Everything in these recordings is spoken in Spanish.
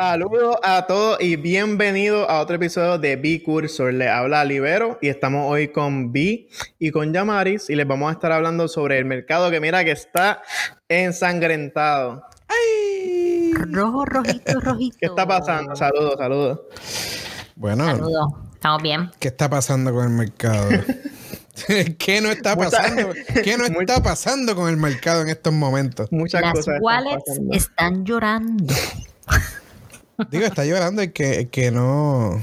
Saludos a todos y bienvenidos a otro episodio de B Cursor. Le habla Libero y estamos hoy con B y con Yamaris y les vamos a estar hablando sobre el mercado que mira que está ensangrentado. ¡Ay! Rojo, rojito, rojito. ¿Qué está pasando? Saludos, saludos. Bueno, Saludos. Estamos bien. ¿qué está pasando con el mercado? ¿Qué no está pasando? ¿Qué no está pasando con el mercado en estos momentos? Muchas Las cosas. están wallets están llorando. Digo, está llorando el que, que no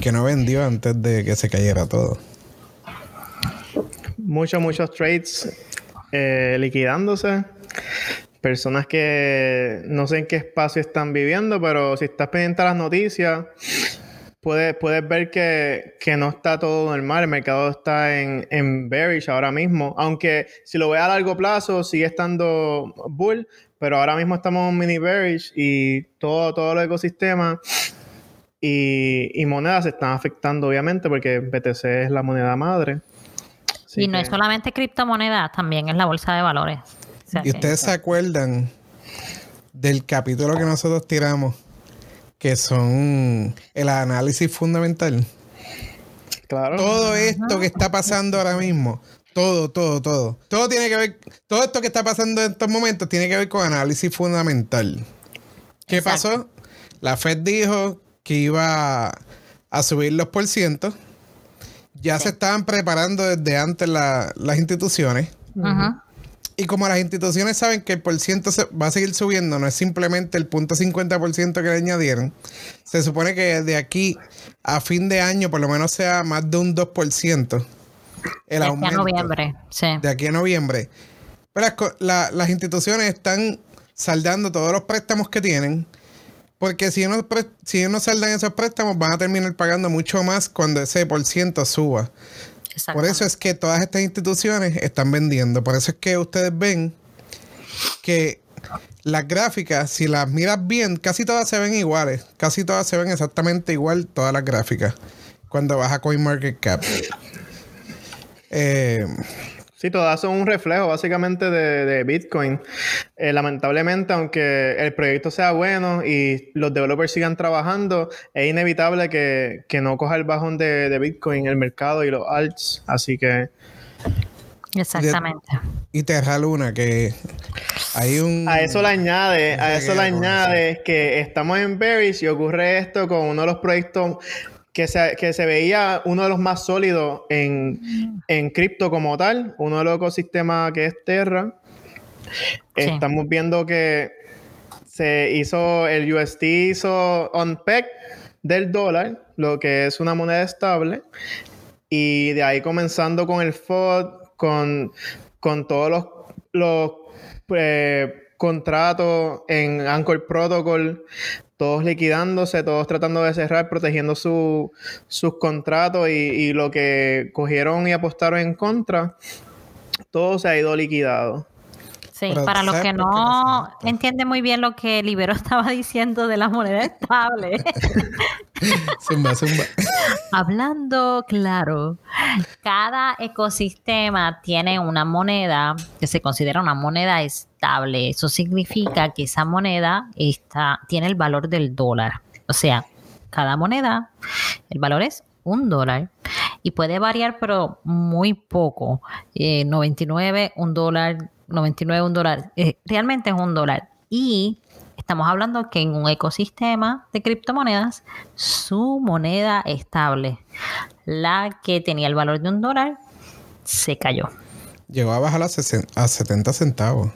que no vendió antes de que se cayera todo. Muchos, muchos trades eh, liquidándose. Personas que no sé en qué espacio están viviendo, pero si estás pendiente a las noticias, puedes, puedes ver que, que no está todo normal. El mercado está en, en bearish ahora mismo. Aunque si lo ve a largo plazo, sigue estando bull, pero ahora mismo estamos en un mini bearish y todo, todo el ecosistema y, y monedas se están afectando, obviamente, porque BTC es la moneda madre. Así y no que- es solamente criptomonedas, también es la bolsa de valores. O sea ¿Y ustedes se acuerdan del capítulo que nosotros tiramos? Que son el análisis fundamental. Claro. Todo esto que está pasando ahora mismo, todo, todo, todo. Todo tiene que ver, todo esto que está pasando en estos momentos tiene que ver con análisis fundamental. ¿Qué Exacto. pasó? La Fed dijo que iba a subir los por ciento. Ya se estaban preparando desde antes la- las instituciones. Ujú. Y como las instituciones saben que el por ciento va a seguir subiendo, no es simplemente el punto 50% que le añadieron, se supone que de aquí a fin de año por lo menos sea más de un 2% el De aquí a noviembre. Sí. De aquí a noviembre. Pero las, co- la- las instituciones están saldando todos los préstamos que tienen. Porque si no, si no saldan esos préstamos, van a terminar pagando mucho más cuando ese por ciento suba. Por eso es que todas estas instituciones están vendiendo. Por eso es que ustedes ven que las gráficas, si las miras bien, casi todas se ven iguales. Casi todas se ven exactamente igual, todas las gráficas. Cuando vas a CoinMarketCap. Eh, Sí, todas son un reflejo básicamente de, de Bitcoin. Eh, lamentablemente, aunque el proyecto sea bueno y los developers sigan trabajando, es inevitable que, que no coja el bajón de, de Bitcoin el mercado y los alts. Así que Exactamente. y Terra Luna, que hay un. a eso le añade, a eso le añade que estamos en bearish y ocurre esto con uno de los proyectos que se, que se veía uno de los más sólidos en, en cripto como tal, uno de los ecosistemas que es Terra. Sí. Estamos viendo que se hizo, el USD hizo unpeg del dólar, lo que es una moneda estable. Y de ahí comenzando con el FOD, con, con todos los, los eh, contratos en Anchor Protocol, todos liquidándose, todos tratando de cerrar, protegiendo su- sus contratos y, y lo que cogieron y apostaron en contra, todo se ha ido liquidado. Sí, Pero para los ¿sabes que no entienden muy bien lo que Libero estaba diciendo de la moneda estable, Zumba, zumba. hablando claro, cada ecosistema tiene una moneda que se considera una moneda estable. Eso significa que esa moneda está, tiene el valor del dólar. O sea, cada moneda, el valor es un dólar y puede variar, pero muy poco. Eh, 99, un dólar, 99, un dólar. Eh, realmente es un dólar. Y estamos hablando que en un ecosistema de criptomonedas, su moneda estable, la que tenía el valor de un dólar, se cayó. Llegó a bajar a, a 70 centavos.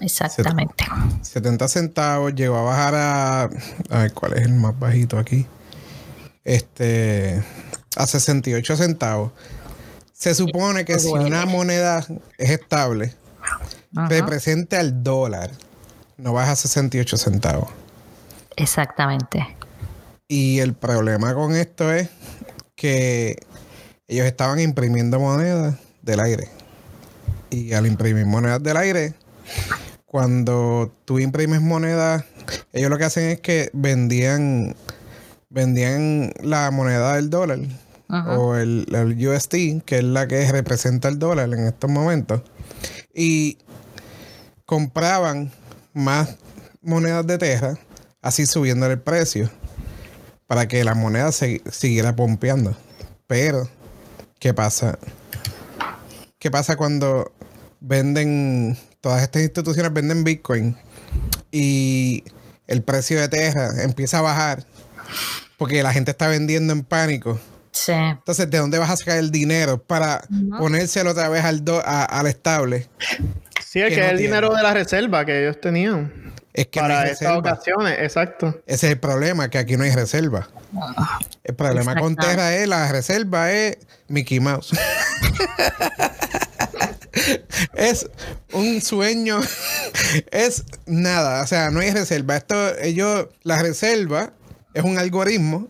Exactamente. 70 centavos, llegó a bajar a. A ver, ¿cuál es el más bajito aquí? Este. A 68 centavos. Se supone que si una moneda es estable, Ajá. represente al dólar, no baja a 68 centavos. Exactamente. Y el problema con esto es que ellos estaban imprimiendo monedas del aire. Y al imprimir monedas del aire, cuando tú imprimes monedas, ellos lo que hacen es que vendían, vendían la moneda del dólar Ajá. o el, el USD, que es la que representa el dólar en estos momentos. Y compraban más monedas de Terra, así subiendo el precio para que la moneda se, siguiera pompeando. Pero, ¿qué pasa? ¿Qué pasa cuando venden, todas estas instituciones venden Bitcoin y el precio de Terra empieza a bajar porque la gente está vendiendo en pánico? Sí. Entonces, ¿de dónde vas a sacar el dinero para ponérselo otra vez al, do- a- al estable? Sí, es Que que no es el tiene. dinero de la reserva que ellos tenían. Es que no para hay estas reserva. ocasiones, exacto. Ese es el problema, que aquí no hay reserva. El problema con. Terra es la reserva es Mickey Mouse. es un sueño, es nada, o sea, no hay reserva. Esto, ellos, la reserva es un algoritmo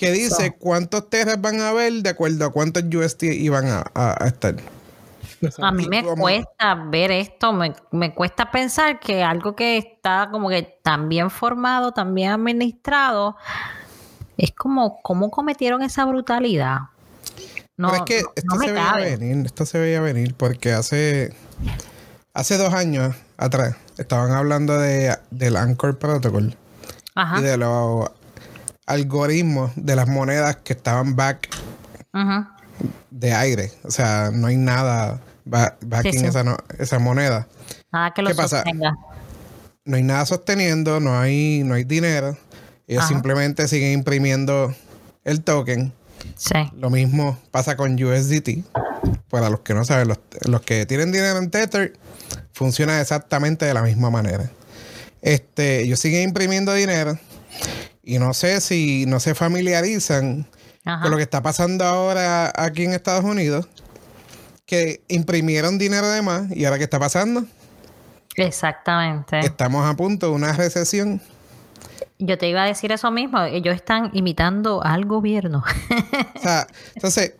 que dice cuántos terras van a haber de acuerdo a cuántos UST iban a, a- a estar. A mí me cuesta ver esto, me, me cuesta pensar que algo que está como que tan bien formado, tan bien administrado, es como cómo cometieron esa brutalidad. No, Pero es que no- esto no se veía venir, esto se veía venir porque hace, hace dos años atrás estaban hablando de, del Anchor Protocol Ajá. y de los algoritmos de las monedas que estaban back de aire. O sea, no hay nada ba- backing Sí, sí. Esa, no- esa moneda. Nada que lo ¿Qué pasa? No hay nada sosteniendo, no hay, no hay dinero. Ellos Ajá. simplemente siguen imprimiendo el token. Sí. Lo mismo pasa con USDT. Para los que no saben, los, los que tienen dinero en Tether, funciona exactamente de la misma manera. Este, ellos siguen imprimiendo dinero y no sé si no se familiarizan Ajá. con lo que está pasando ahora aquí en Estados Unidos, que imprimieron dinero de más y ahora qué está pasando? Exactamente. Estamos a punto de una recesión. Yo te iba a decir eso mismo. Ellos están imitando al gobierno. O sea, entonces,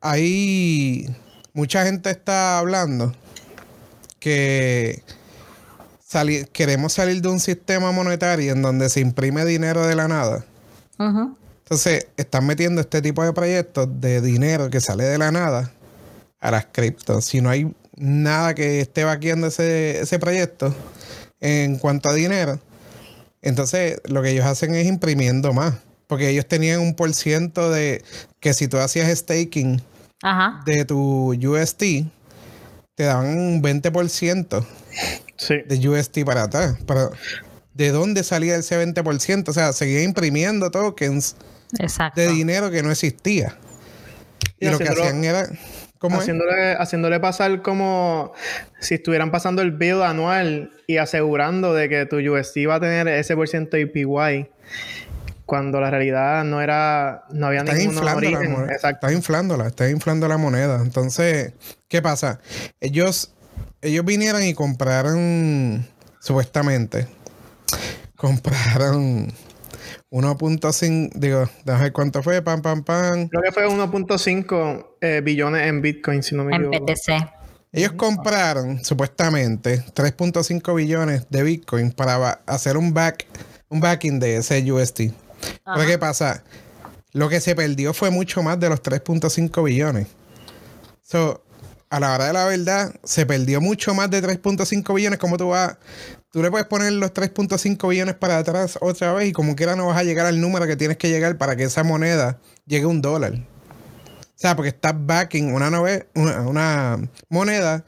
ahí mucha gente está hablando que queremos salir de un sistema monetario en donde se imprime dinero de la nada. Entonces, están metiendo este tipo de proyectos de dinero que sale de la nada a las criptos. Si no hay nada que esté vaqueando ese, ese proyecto en cuanto a dinero, entonces lo que ellos hacen es imprimiendo más. Porque ellos tenían un por ciento de que si tú hacías staking Ajá. de tu UST, te daban un 20% Sí. de UST para atrás. Pero, ¿de dónde salía ese 20%? O sea, seguía imprimiendo tokens Exacto. de dinero que no existía. Y, Y lo que hacían era. ¿Cómo es? haciéndole, haciéndole pasar como si estuvieran pasando el bill anual y asegurando de que tu USD va a tener ese por ciento APY cuando la realidad no era no había Están ningún inflando, la origen. moneda, Exacto. están inflándola, están inflando la moneda. Entonces, ¿qué pasa? Ellos, ellos vinieron y compraron, supuestamente, compraron 1.5, digo, déjame ver cuánto fue, pam, pam, pam. Creo que fue 1.5 eh, billones en Bitcoin, si no me En equivoco. PTC. Ellos compraron supuestamente 3.5 billones de Bitcoin para hacer un back, un backing de ese USD. Pero ¿qué pasa? Lo que se perdió fue mucho más de los 3.5 billones. So, a la hora de la verdad, se perdió mucho más de 3.5 billones. Como tú vas, tú le puedes poner los 3.5 billones para atrás otra vez y como quiera no vas a llegar al número que tienes que llegar para que esa moneda llegue a un dólar. O sea, porque estás backing una, nove- una moneda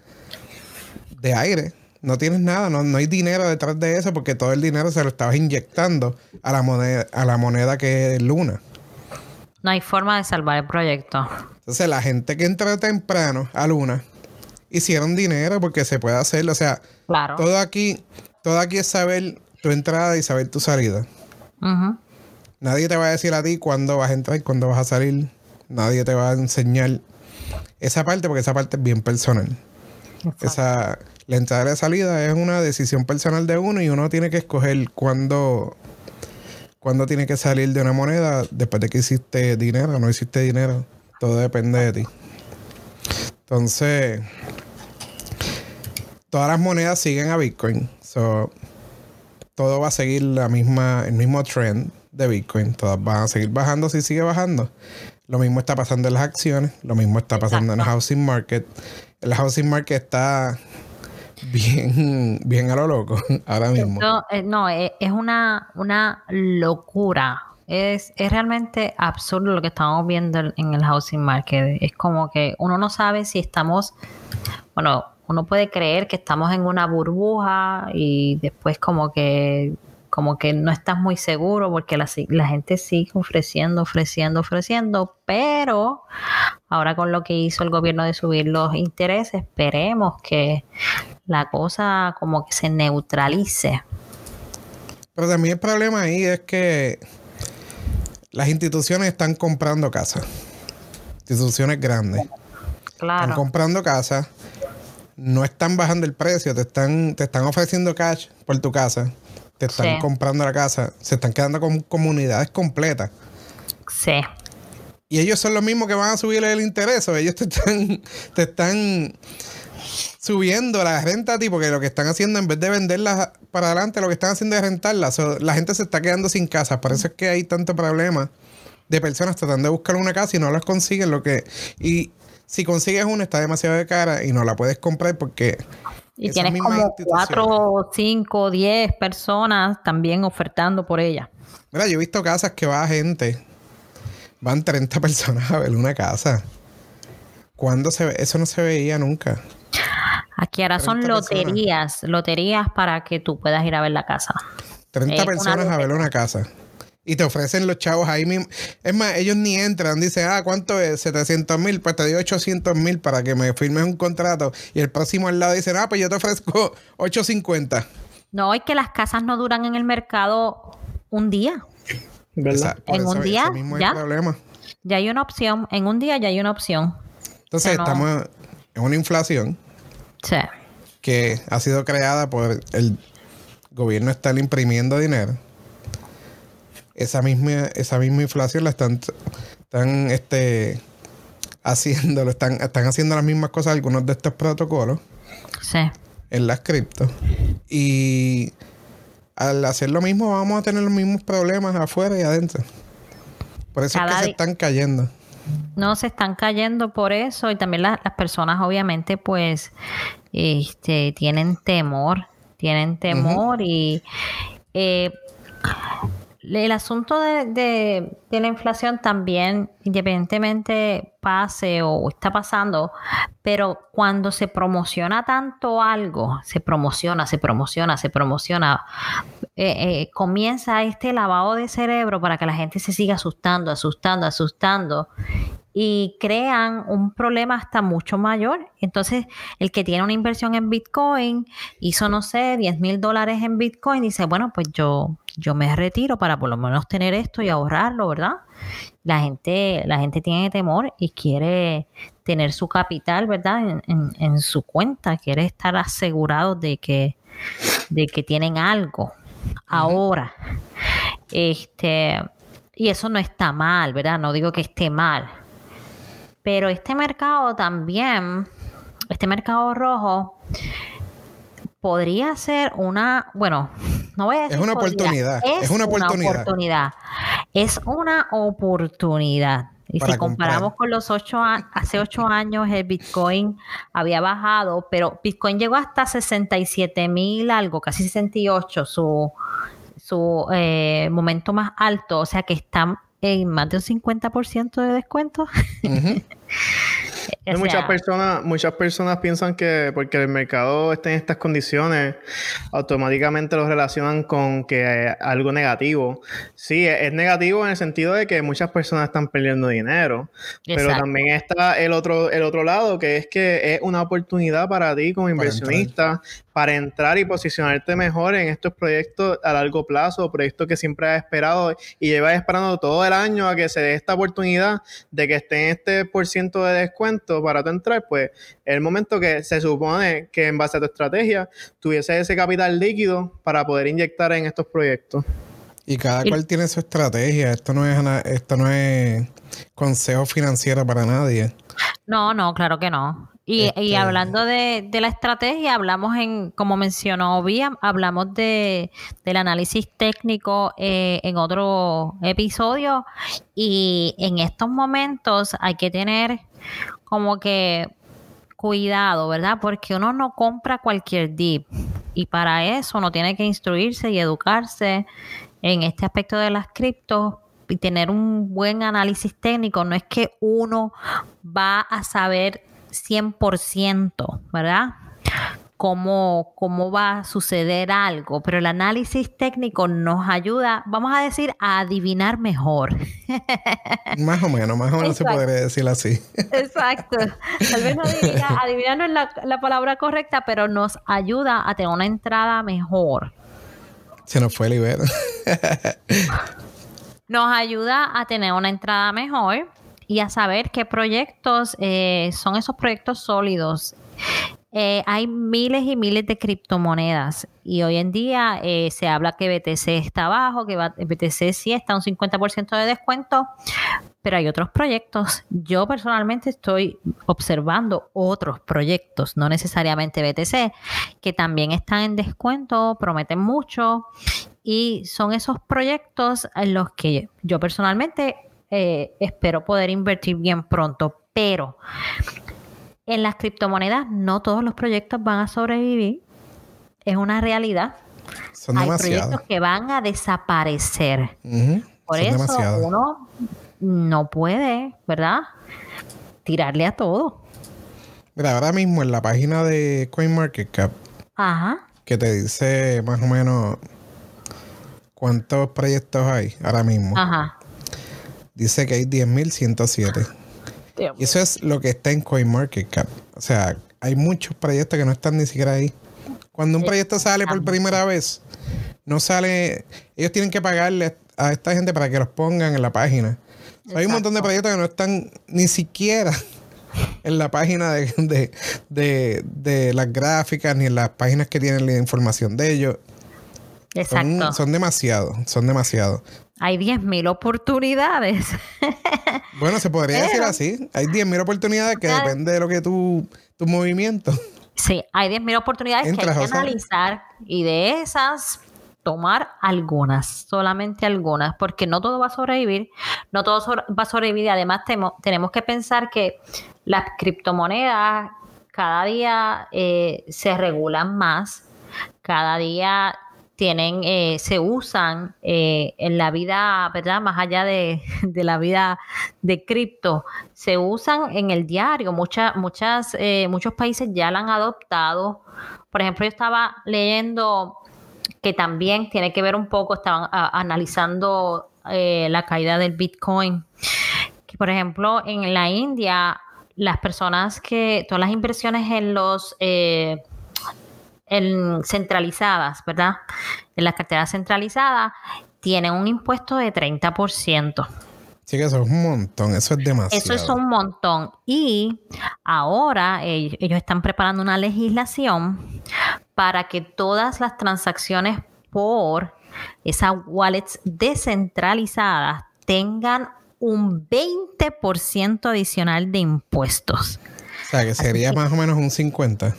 de aire. No tienes nada, no, no hay dinero detrás de eso porque todo el dinero se lo estabas inyectando a la moneda, a la moneda que es Luna. No hay forma de salvar el proyecto. Entonces la gente que entró temprano a Luna hicieron dinero porque se puede hacerlo. O sea, Claro. todo aquí, todo aquí es saber tu entrada y saber tu salida. Nadie te va a decir a ti cuándo vas a entrar y cuándo vas a salir. Nadie te va a enseñar esa parte porque esa parte es bien personal. Esa, la entrada y la salida es una decisión personal de uno y uno tiene que escoger cuándo, cuándo tiene que salir de una moneda después de que hiciste dinero o no hiciste dinero. Todo depende de ti. Entonces, todas las monedas siguen a Bitcoin. So, todo va a seguir la misma, el mismo trend de Bitcoin. Todas van a seguir bajando si sigue bajando. Lo mismo está pasando en las acciones. Lo mismo está pasando en el housing market. El housing market está bien, bien a lo loco ahora mismo. No, eh, no es, es una, una locura. Es, es realmente absurdo lo que estamos viendo en- el housing market. Es como que uno no sabe si estamos, bueno, uno puede creer que estamos en una burbuja y después como que como que no estás muy seguro porque la, la gente sigue ofreciendo, ofreciendo, ofreciendo, pero ahora con lo que hizo el gobierno de subir los intereses, esperemos que la cosa como que se neutralice. Pero también el problema ahí es que las instituciones están comprando casas. Instituciones grandes. Están Claro. comprando casas. No están bajando el precio. Te están, te están ofreciendo cash por tu casa. Te están Sí. comprando la casa. Se están quedando con comunidades completas. Sí. Y ellos son los mismos que van a subir el interés. O ellos te están, te están subiendo la renta a ti, porque lo que están haciendo, en vez de venderlas para adelante, lo que están haciendo es rentarlas. La gente se está quedando sin casa. Por eso es que hay tanto problema de personas tratando de buscar una casa y no las consiguen. Lo que, y si consigues una, está demasiado de cara y no la puedes comprar porque. Y tienes como cuatro, cinco, diez personas también ofertando por ella. Mira, yo he visto casas que va gente. Van 30 personas a ver una casa. ¿Cuándo se ve? Eso no se veía nunca. Aquí ahora son 30 personas. loterías, loterías para que tú puedas ir a ver la casa. 30 Es una personas a ver una casa. Y te ofrecen los chavos ahí mismo. Es más, ellos ni entran. Dicen, ah, ¿cuánto es? 700 mil. Pues te doy 800 mil para que me firmes un contrato. Y el próximo al lado dice, ah, pues yo te ofrezco 850. No, es que las casas no duran en el mercado un día. ¿Verdad? Esa- En un día, ya. el problema. Ya hay una opción. En un día ya hay una opción. Entonces, no- estamos en una inflación Sí. que ha sido creada por el gobierno estar imprimiendo dinero. Esa misma, esa misma inflación la están, están este, haciendo, lo están, están haciendo las mismas cosas algunos de estos protocolos Sí. en las cripto. Y al hacer lo mismo vamos a tener los mismos problemas afuera y adentro. Por eso Cada es que se están cayendo. No se están cayendo por eso y también la- las personas obviamente pues este tienen temor, tienen temor y eh, el asunto de, la inflación también independientemente pase o está pasando, pero cuando se promociona tanto algo, se promociona, se promociona, se promociona, eh, eh, comienza este lavado de cerebro para que la gente se siga asustando, asustando, asustando y crean un problema hasta mucho mayor. Entonces, el que tiene una inversión en Bitcoin hizo, no sé, 10 mil dólares en Bitcoin, dice, bueno, pues yo, yo me retiro para por lo menos tener esto y ahorrarlo, ¿verdad? La gente, la gente tiene temor y quiere tener su capital, ¿verdad? En, en- en su cuenta, quiere estar asegurado de que, de que tienen algo ahora. Este, y eso no está mal, ¿verdad? No digo que esté mal. Pero este mercado también, este mercado rojo, podría ser una, bueno, no voy a decir Es una oportunidad, es una oportunidad. oportunidad. Es una oportunidad. Y Para si comparamos comprar. con los ocho hace ocho años, el Bitcoin había bajado, pero Bitcoin llegó hasta 67 mil algo, casi 68, su, su eh, momento más alto, o sea que está en más de un 50% de descuento. O muchas sea, personas, muchas personas piensan que porque el mercado está en estas condiciones, automáticamente lo relacionan con que es algo negativo. Sí, es, es negativo en el sentido de que muchas personas están perdiendo dinero, pero también está el otro, el otro lado, que es que es una oportunidad para ti como inversionista para entrar y posicionarte mejor en estos proyectos a largo plazo, proyectos que siempre has esperado y llevas esperando todo el año a que se dé esta oportunidad de que esté en este por ciento de descuento para tu entrar, pues es el momento que se supone que en base a tu estrategia tuviese ese capital líquido para poder inyectar en estos proyectos. Y cada Y- cual tiene su estrategia. Esto no es esto no es consejo financiero para nadie. No, no, claro que no. Y, y Este- hablando de, de la estrategia, hablamos en, como mencionó Vía, hablamos de, del análisis técnico eh, en otro episodio y en estos momentos hay que tener como que cuidado, ¿verdad? Porque uno no compra cualquier dip y para eso uno tiene que instruirse y educarse en este aspecto de las criptos y tener un buen análisis técnico. No es que uno va a saber 100%, ¿verdad? Cómo, cómo va a suceder algo, pero el análisis técnico nos ayuda, vamos a decir, a adivinar mejor. Más o menos, más o menos se podría decir así. Exacto. Tal vez no adivina, adivinar no es la, la palabra correcta, pero nos ayuda a tener una entrada mejor. Se nos fue el Ibero. nos ayuda a tener una entrada mejor y a saber qué proyectos eh, son esos proyectos sólidos. Eh, hay miles y miles de criptomonedas y hoy en día eh, se habla que BTC está abajo, que BTC sí está un 50% de descuento, pero hay otros proyectos. Yo personalmente estoy observando otros proyectos, no necesariamente BTC, que también están en descuento, prometen mucho y son esos proyectos en los que yo personalmente eh, espero poder invertir bien pronto, pero en las criptomonedas no todos los proyectos van a sobrevivir, es una realidad. Son Hay proyectos que van a desaparecer. Por eso uno no puede, ¿verdad? Tirarle a todo. Mira, ahora mismo en la página de CoinMarketCap, Ajá. que te dice más o menos cuántos proyectos hay ahora mismo. Ajá. Dice que hay 10.107. Y eso es lo que está en CoinMarketCap. O sea, hay muchos proyectos que no están ni siquiera ahí. Cuando un proyecto sale por primera vez, no sale. Ellos tienen que pagarle a esta gente para que los pongan en la página. hay un montón de proyectos que no están ni siquiera en la página de, de, las gráficas ni en las páginas que tienen la información de ellos. Exacto. Son, son demasiado, son demasiado. Hay 10.000 oportunidades. bueno, se podría decir así. Hay 10.000 oportunidades que depende de lo que tu, tu movimiento. Sí, hay 10.000 oportunidades que hay que analizar y de esas tomar algunas, solamente algunas, porque no todo va a sobrevivir, no todo va a sobrevivir. Además, tenemos que pensar que las criptomonedas cada día eh, se regulan más, cada día tienen, eh, se usan eh, en la vida, ¿verdad? Más allá de, la vida de cripto, se usan en el diario. Muchas, muchas, eh, muchos países ya la han adoptado. Por ejemplo, yo estaba leyendo que también tiene que ver un poco, estaban analizando la caída del Bitcoin. Que, por ejemplo, en la India, las personas que, todas las inversiones en los en centralizadas, ¿verdad? En las carteras centralizadas tienen un impuesto de 30%. Sí, que eso es un montón, eso es demasiado. Eso es un montón. Y ahora ellos, están preparando una legislación para que todas las transacciones por esas wallets descentralizadas tengan un 20% adicional de impuestos. O sea, que sería más o menos un 50%.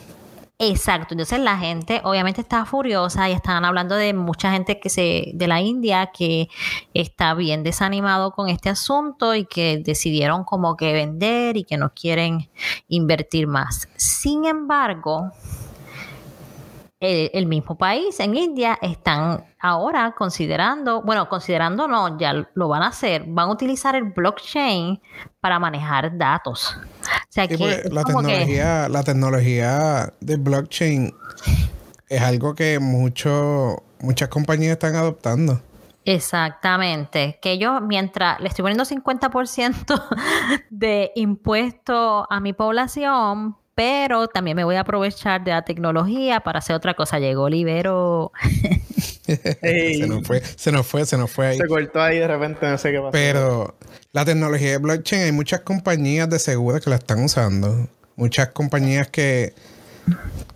Exacto, entonces la gente obviamente está furiosa y están hablando de mucha gente que se de la India que está bien desanimado con este asunto y que decidieron como que vender y que no quieren invertir más. Sin embargo, el, mismo país, en India, están ahora considerando, bueno, considerando no, ya lo van a hacer, van a utilizar el blockchain para manejar datos. O sea que la tecnología, la tecnología de blockchain es algo que mucho, muchas compañías están adoptando. Exactamente, que yo mientras le estoy poniendo 50% de impuesto a mi población, pero también me voy a aprovechar de la tecnología para hacer otra cosa. Llegó Libero. se nos fue, se nos fue, se nos fue ahí. Se cortó ahí de repente, no sé qué pasó. Pero la tecnología de blockchain, hay muchas compañías de seguros que la están usando. Muchas compañías que.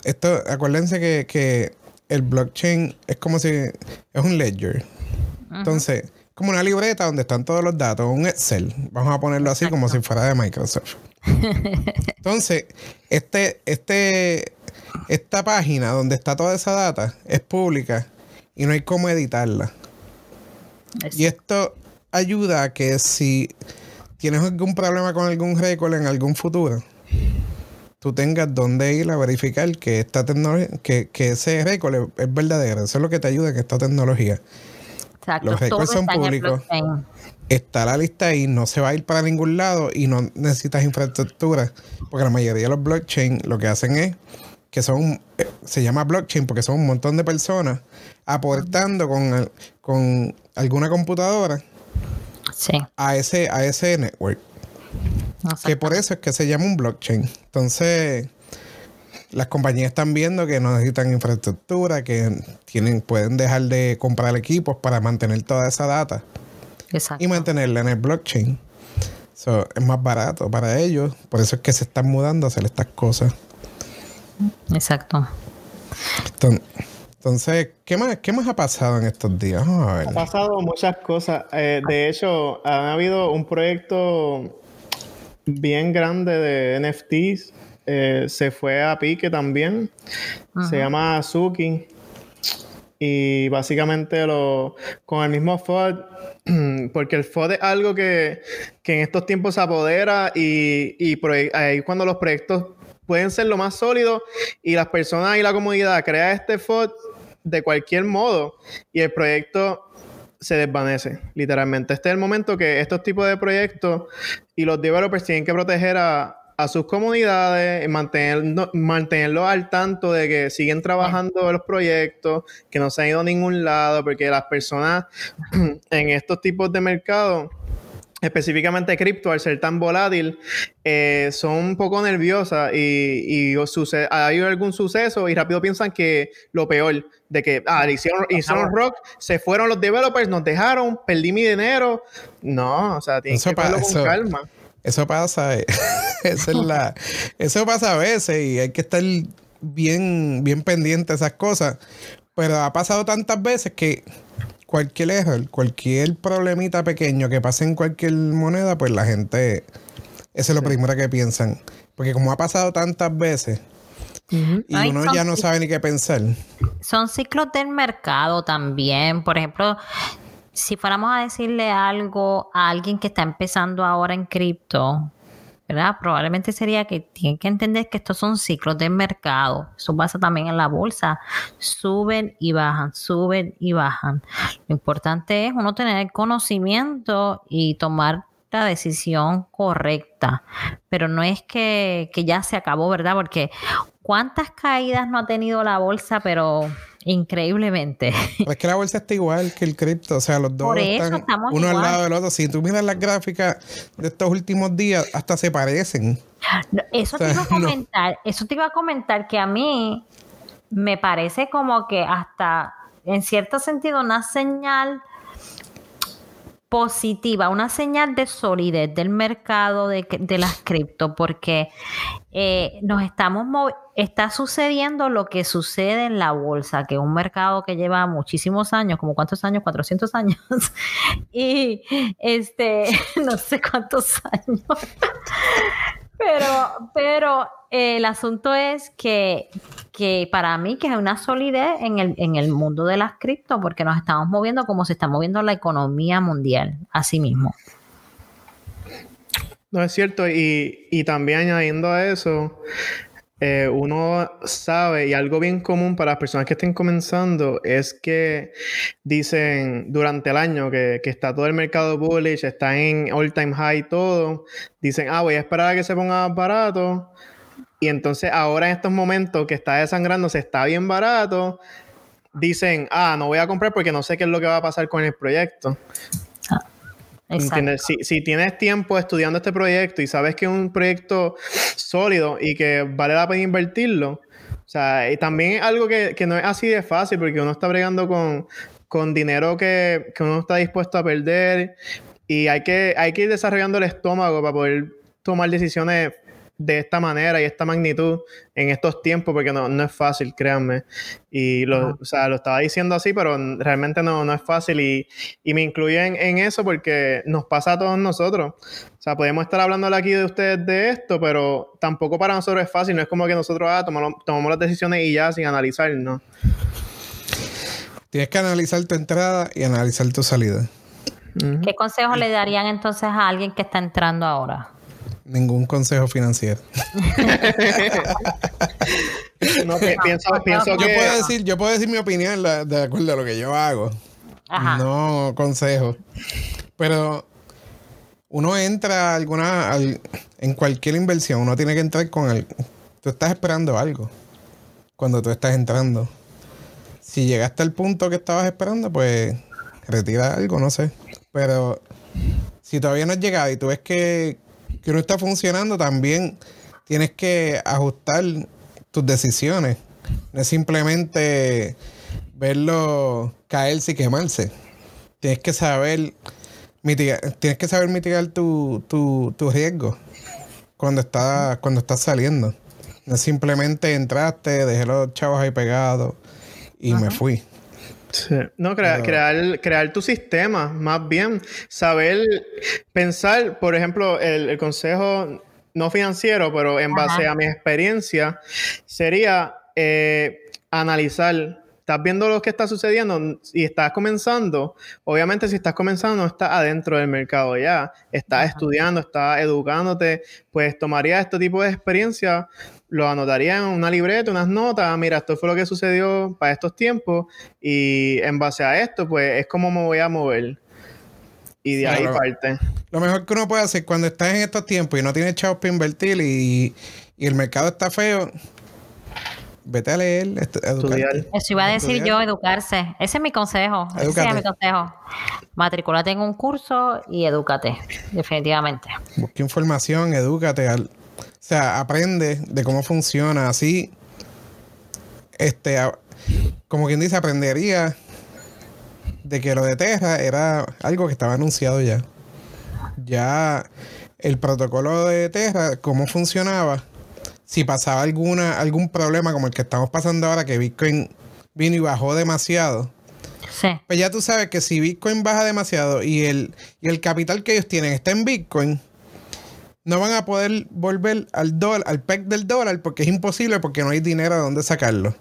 Esto, acuérdense que, el blockchain es como si. Es un ledger. Entonces, como una libreta donde están todos los datos, un Excel. Vamos a ponerlo así como si fuera de Microsoft. Entonces, este, este, esta página donde está toda esa data es pública y no hay cómo editarla. Y esto ayuda a que si tienes algún problema con algún récord en algún futuro, tú tengas dónde ir a verificar que esta tecnología, que, que ese récord es, es verdadero. Eso es lo que te ayuda en esta tecnología. Exacto. Los récords son públicos. Está la lista ahí, no se va a ir para ningún lado y no necesitas infraestructura. Porque la mayoría de los blockchain lo que hacen es que son, eh, se llama blockchain porque son un montón de personas aportando con, con alguna computadora Sí. a ese, a ese network. Que por eso es que se llama un blockchain. Entonces, las compañías están viendo que no necesitan infraestructura, que tienen, pueden dejar de comprar equipos para mantener toda esa data Exacto. y mantenerla en el blockchain. So, es más barato para ellos. Por eso es que se están mudando a hacer estas cosas. Exacto. Enton- Entonces, ¿qué más, qué más ha pasado en estos días? Vamos a ver. Ha pasado muchas cosas. Eh, de hecho, ha habido un proyecto bien grande de NFTs. Eh, se fue a pique también. Se llama Suki. Y básicamente lo con el mismo FOD, porque el FOD es algo que, que en estos tiempos se apodera y, y ahí cuando los proyectos pueden ser lo más sólidos y las personas y la comunidad crea este FOD de cualquier modo y el proyecto se desvanece, literalmente. Este es el momento que estos tipos de proyectos y los developers tienen que proteger a, a sus comunidades, y mantenerlo, mantenerlos al tanto de que siguen trabajando los proyectos, que no se han ido a ningún lado, porque las personas en estos tipos de mercados específicamente cripto, al ser tan volátil, eh, son un poco nerviosas y, y suce- ha habido algún suceso y rápido piensan que lo peor, de que, ah, le hicieron, hicieron rock, se fueron los developers, nos dejaron, perdí mi dinero. No, o sea, tienes Eso que pa- con eso- calma. Eso pasa, eh, esa es la, eso pasa a veces y hay que estar bien, bien pendiente de esas cosas. Pero ha pasado tantas veces que cualquier error, cualquier problemita pequeño que pase en cualquier moneda, pues la gente, eso es lo primero que piensan. Porque como ha pasado tantas veces y Ay, uno son- ya no sabe ni qué pensar. Son ciclos del mercado también. Por ejemplo, si fuéramos a decirle algo a alguien que está empezando ahora en cripto, ¿verdad? Probablemente sería que tienen que entender que estos son ciclos del mercado. Eso pasa también en la bolsa. Suben y bajan, suben y bajan. Lo importante es uno tener el conocimiento y tomar la decisión correcta. Pero no es que, que ya se acabó, ¿verdad? Porque ¿cuántas caídas no ha tenido la bolsa? Pero increíblemente. Pero es que la bolsa está igual que el cripto, o sea, los dos Por eso están estamos uno al lado del otro. Si tú miras las gráficas de estos últimos días, hasta se parecen. No, Eso O sea, te iba a no. comentar, eso te iba a comentar que a mí me parece como que hasta en cierto sentido una señal positiva, una señal de solidez del mercado de, de las cripto, porque eh, nos estamos está sucediendo lo que sucede en la bolsa, que es un mercado que lleva muchísimos años, como cuántos años, 400 años, y este, no sé cuántos años. Pero, pero eh, el asunto es que, que para mí que es una solidez en el, en el mundo de las cripto, porque nos estamos moviendo como se está moviendo la economía mundial, así mismo. No es cierto, y, y también añadiendo a eso, eh, uno sabe, y algo bien común para las personas que estén comenzando, es que dicen durante el año que, que está todo el mercado bullish, está en all time high todo, dicen, ah, voy a esperar a que se ponga barato, y entonces ahora en estos momentos que está desangrando, se está bien barato, dicen, ah, no voy a comprar porque no sé qué es lo que va a pasar con el proyecto. Si, si tienes tiempo estudiando este proyecto y sabes que es un proyecto sólido y que vale la pena invertirlo, o sea, y también es algo que, que no es así de fácil porque uno está bregando con, con dinero que, que uno está dispuesto a perder y hay que, hay que ir desarrollando el estómago para poder tomar decisiones de esta manera y esta magnitud en estos tiempos porque no, no es fácil, créanme. Y lo, o sea, lo estaba diciendo así, pero realmente no, no es fácil y, y me incluyo en, en eso porque nos pasa a todos nosotros. O sea, podemos estar hablando aquí de ustedes de esto, pero tampoco para nosotros es fácil. No es como que nosotros ah, tomamos, tomamos las decisiones y ya sin analizar, ¿no? Tienes que analizar tu entrada y analizar tu salida. ¿Qué consejo le darían entonces a alguien que está entrando ahora? Ningún consejo financiero. No, pi- pienso, pienso Yo que... puedo decir, yo puedo decir mi opinión la- de acuerdo a lo que yo hago. Ajá. No consejo. Pero uno entra alguna al- en cualquier inversión, uno tiene que entrar con el. Tú estás esperando algo cuando tú estás entrando. Si llegaste al punto que estabas esperando, pues retira algo, no sé. Pero si todavía no has llegado y tú ves que, que no está funcionando, también tienes que ajustar tus decisiones. No es simplemente verlo caerse y quemarse. Tienes que saber mitigar, tienes que saber mitigar tu, tu, tu riesgo cuando estás, cuando estás saliendo. No es simplemente entraste, dejé los chavos ahí pegados y me fui. Sí. No, crea- crear, crear tu sistema, más bien. Saber pensar, por ejemplo, el, el consejo no financiero, pero en base Ajá. a mi experiencia, sería eh, analizar. Estás viendo lo que está sucediendo y estás comenzando. Obviamente, si estás comenzando, no estás adentro del mercado ya. Estás Ajá. estudiando, estás educándote. Pues tomaría este tipo de experiencia, lo anotaría en una libreta, unas notas. "Ah, Mira, esto fue lo que sucedió para estos tiempos. Y en base a esto, pues es como me voy a mover. Y de ahí parte. Lo mejor que uno puede hacer cuando estás en estos tiempos y no tienes chavos para invertir y, y el mercado está feo, vete a leer. Estudiar. Eso iba a decir Estudiar. yo, educarse. Ese es mi consejo. Ese es mi consejo. Matriculate en un curso y edúcate, definitivamente. Busca información, edúcate. al- o sea, aprende de cómo funciona. Así, este, como quien dice, aprendería de que lo de Terra era algo que estaba anunciado ya. Ya el protocolo de Terra, cómo funcionaba, si pasaba alguna, algún problema como el que estamos pasando ahora, que Bitcoin vino y bajó demasiado. Sí. Pues ya tú sabes que si Bitcoin baja demasiado y el, y el capital que ellos tienen está en Bitcoin, no van a poder volver al dólar, al PEC del dólar, porque es imposible, porque no hay dinero de dónde sacarlo.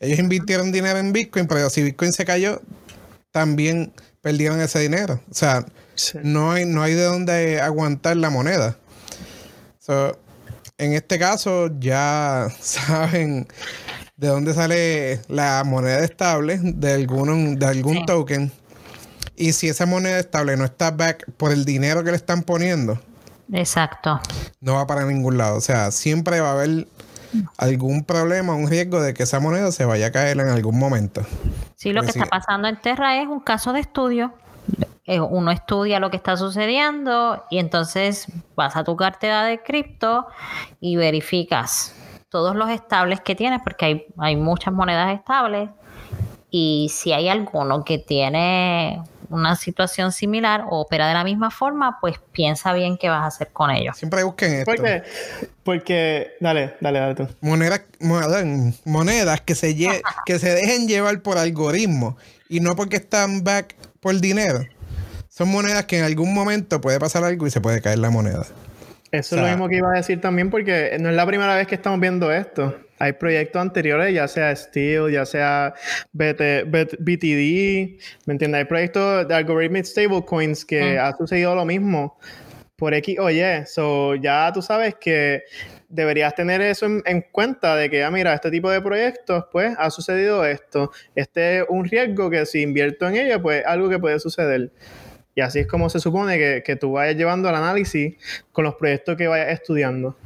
Ellos invirtieron dinero en Bitcoin, pero si Bitcoin se cayó, también perdieron ese dinero. O sea, Sí. no hay, no hay de dónde aguantar la moneda. So, en este caso, ya saben de dónde sale la moneda estable de algún, de algún Sí. token. Y si esa moneda estable no está back por el dinero que le están poniendo, Exacto. no va para ningún lado. O sea, siempre va a haber algún problema, un riesgo de que esa moneda se vaya a caer en algún momento. Sí, lo que está pasando en Terra es un caso de estudio. Eh, Uno estudia lo que está sucediendo y entonces vas a tu cartera de cripto y verificas todos los estables que tienes, porque hay, hay muchas monedas estables. Y si hay alguno que tiene una situación similar o opera de la misma forma, pues piensa bien qué vas a hacer con ellos. Siempre busquen esto. ¿Por qué? Porque, dale, dale, dale tú. monedas, mo- monedas que se, lle- que se dejen llevar por algoritmos y no porque están back por dinero. Son monedas que en algún momento puede pasar algo y se puede caer la moneda. Eso O sea- es lo mismo que iba a decir también porque no es la primera vez que estamos viendo esto. Hay proyectos anteriores, ya sea Steel, ya sea BT, BT BTD, ¿me entiendes? Hay proyectos de algorithmic stablecoins que Mm. ha sucedido lo mismo por X o Y. So, ya tú sabes que deberías tener eso en, en cuenta de que, ah, mira, este tipo de proyectos, pues, ha sucedido esto. Este es un riesgo que si invierto en ella, pues, algo que puede suceder. Y así es como se supone que, que tú vayas llevando el análisis con los proyectos que vayas estudiando.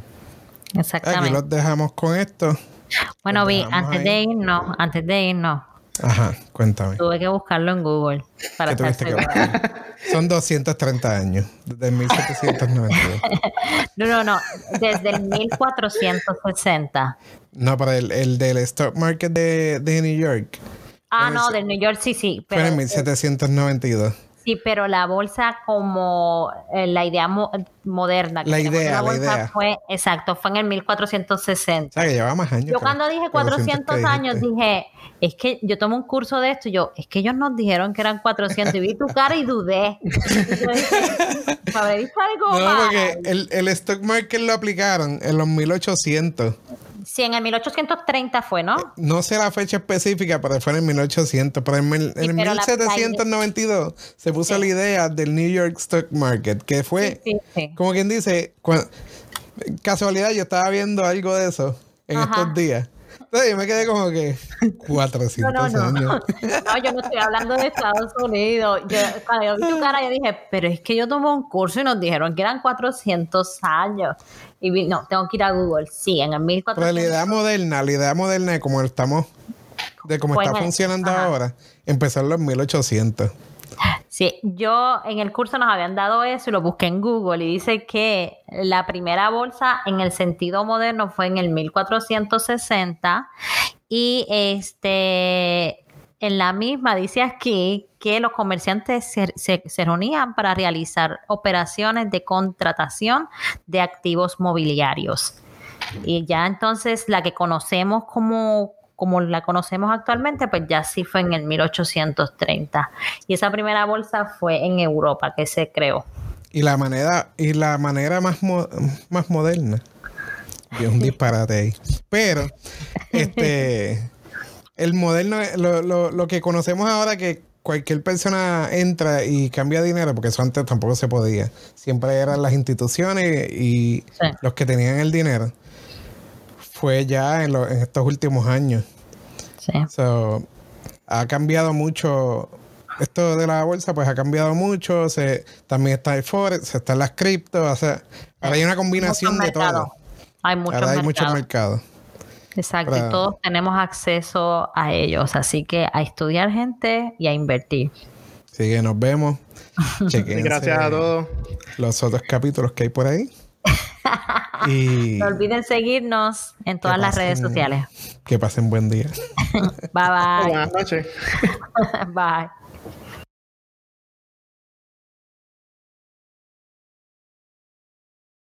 Aquí Exactamente. los dejamos con esto. Bueno, Vi, antes ahí. de irnos, antes de irnos, Ajá, cuéntame. tuve que buscarlo en Google para ¿Qué estar tuviste que buscar? Son 230 años, desde 1792. No, no, no, desde el 1460. No, para el, el del stock market de, de New York Ah, En no, del New York sí, sí. fue en Pero, 1792. Sí, pero la bolsa como eh, la idea mo- moderna. que La idea, la bolsa idea. Fue, exacto, fue en el O 1460. sea, que lleva más años. Yo cuando dije 400 que años dije, es que yo tomé un curso de esto y yo, es que ellos nos dijeron que eran 400 y vi tu cara y dudé. Y dije, ¿Habré visto algo No, porque el, el stock market lo aplicaron en los 1800. Sí, en el 1830 fue, ¿no? No sé la fecha específica, pero fue en el 1800. Pero en, el- en el pero la- 1792 se puso la idea del New York Stock Market, que fue, Sí, sí, sí. como quien dice, casualidad, yo estaba viendo algo de eso en Ajá. estos días. Entonces yo me quedé como que 400 No, no, no. años. No, yo no estoy hablando de Estados Unidos. Yo, cuando yo vi tu cara, yo dije, pero es que yo tomé un curso y nos dijeron que eran 400 años. Y vi, no, tengo que ir a Google. Sí, en el Pero 1400. la idea moderna, la idea moderna de cómo estamos, de cómo está funcionando ajá. ahora, empezó en los 1800. Sí, yo en el curso nos habían dado eso y lo busqué en Google y dice que la primera bolsa en el sentido moderno fue en el 1460 y este en la misma dice aquí que los comerciantes se, se- se reunían para realizar operaciones de contratación de activos mobiliarios. Y ya entonces la que conocemos como, como la conocemos actualmente, pues ya sí fue en el 1830. Y esa primera bolsa fue en Europa que se creó. Y la manera, y la manera más, mo- más moderna. Y un disparate ahí. Pero, este, el moderno, lo, lo, lo que conocemos ahora que cualquier persona entra y cambia dinero, porque eso antes tampoco se podía. Siempre eran las instituciones y Sí. los que tenían el dinero. Fue ya en, lo- en estos últimos años. Sí. So, ha cambiado mucho. Esto de la bolsa, pues ha cambiado mucho. Se, también está el Forex, están las criptos. O sea, ahora hay una combinación de todo. Hay muchos Ahora hay muchos mercados. Exacto, Para- y todos tenemos acceso a ellos, así que a estudiar gente y a invertir. Así que nos vemos. Gracias a todos. Los otros capítulos que hay por ahí. Y No olviden seguirnos en todas las redes sociales. que pasen buen día. Bye bye. Buenas noches. bye.